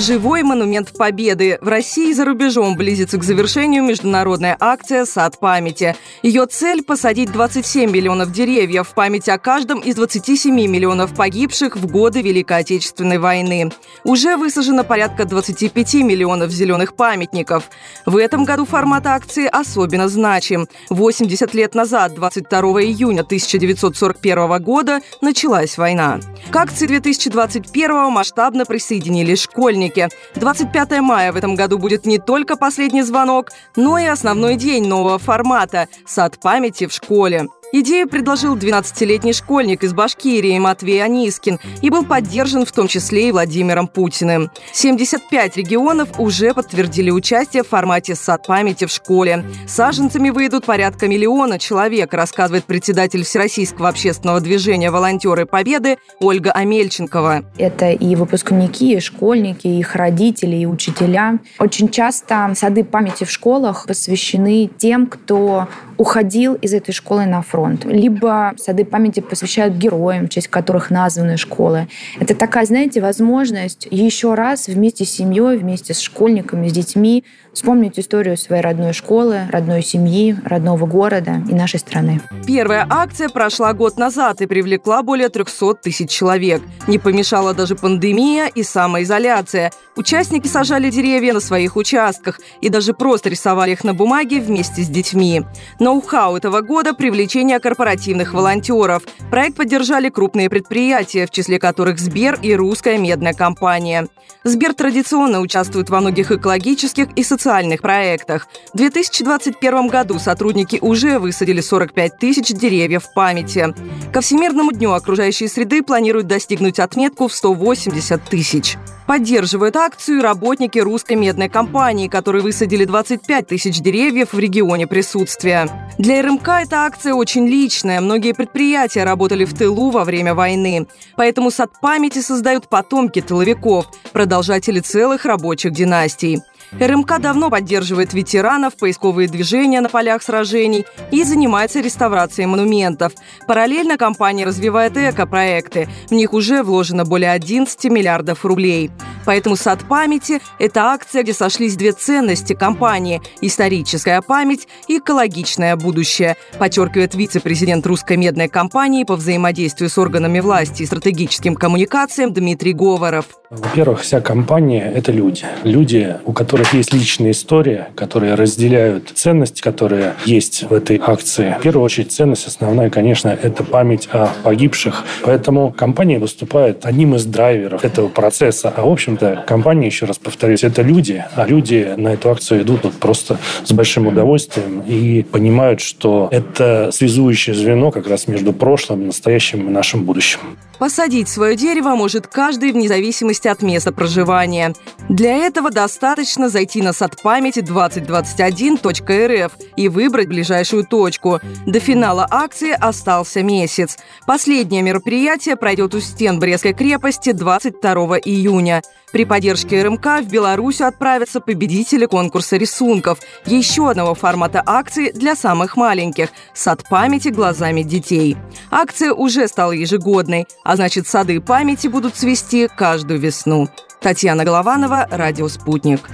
Живой монумент Победы. В России и за рубежом близится к завершению международная акция «Сад памяти». Ее цель – посадить 27 миллионов деревьев в память о каждом из 27 миллионов погибших в годы Великой Отечественной войны. Уже высажено порядка 25 миллионов зеленых памятников. В этом году формат акции особенно значим. 80 лет назад, 22 июня 1941 года, началась война. К акции 2021 масштабно присоединились школьники праздники. 25 мая в этом году будет не только последний звонок, но и основной день нового формата – сад памяти в школе. Идею предложил 12-летний школьник из Башкирии Матвей Анискин и был поддержан в том числе и Владимиром Путиным. 75 регионов уже подтвердили участие в формате «Сад памяти» в школе. Саженцами выйдут порядка миллиона человек, рассказывает председатель Всероссийского общественного движения «Волонтеры Победы» Ольга Амельченкова. Это и выпускники, и школьники, и их родители, и учителя. Очень часто сады памяти в школах посвящены тем, кто уходил из этой школы на фронт. Либо сады памяти посвящают героям, в честь которых названы школы. Это такая, знаете, возможность еще раз вместе с семьей, вместе с школьниками, с детьми вспомнить историю своей родной школы, родной семьи, родного города и нашей страны. Первая акция прошла год назад и привлекла более 300 тысяч человек. Не помешала даже пандемия и самоизоляция. Участники сажали деревья на своих участках и даже просто рисовали их на бумаге вместе с детьми. Ноу-хау этого года – привлечение корпоративных волонтеров. Проект поддержали крупные предприятия, в числе которых Сбер и Русская медная компания. Сбер традиционно участвует во многих экологических и социальных проектах. В 2021 году сотрудники уже высадили 45 тысяч деревьев в памяти. Ко Всемирному дню окружающей среды планируют достигнуть отметку в 180 тысяч. Поддерживают акцию работники русской медной компании, которые высадили 25 тысяч деревьев в регионе присутствия. Для РМК эта акция очень личная. Многие предприятия работали в тылу во время войны. Поэтому сад памяти создают потомки тыловиков, продолжатели целых рабочих династий. РМК давно поддерживает ветеранов, поисковые движения на полях сражений и занимается реставрацией монументов. Параллельно компания развивает эко-проекты. В них уже вложено более 11 миллиардов рублей. Поэтому «Сад памяти» – это акция, где сошлись две ценности компании – историческая память и экологичное будущее, подчеркивает вице-президент русской медной компании по взаимодействию с органами власти и стратегическим коммуникациям Дмитрий Говоров. Во-первых, вся компания – это люди. Люди, у которых есть личная история, которые разделяют ценности, которые есть в этой акции. В первую очередь, ценность основная, конечно, это память о погибших. Поэтому компания выступает одним из драйверов этого процесса. А в общем-то, компания, еще раз повторюсь, это люди. А люди на эту акцию идут вот просто с большим удовольствием и понимают, что это связующее звено как раз между прошлым, настоящим и нашим будущим. Посадить свое дерево может каждый вне зависимости от места проживания. Для этого достаточно зайти на сад памяти 2021.рф и выбрать ближайшую точку. До финала акции остался месяц. Последнее мероприятие пройдет у стен Брестской крепости 22 июня. При поддержке РМК в Беларусь отправятся победители конкурса рисунков, еще одного формата акции для самых маленьких – «Сад памяти глазами детей». Акция уже стала ежегодной, а значит, сады памяти будут цвести каждую весну. Татьяна Голованова, Радио «Спутник».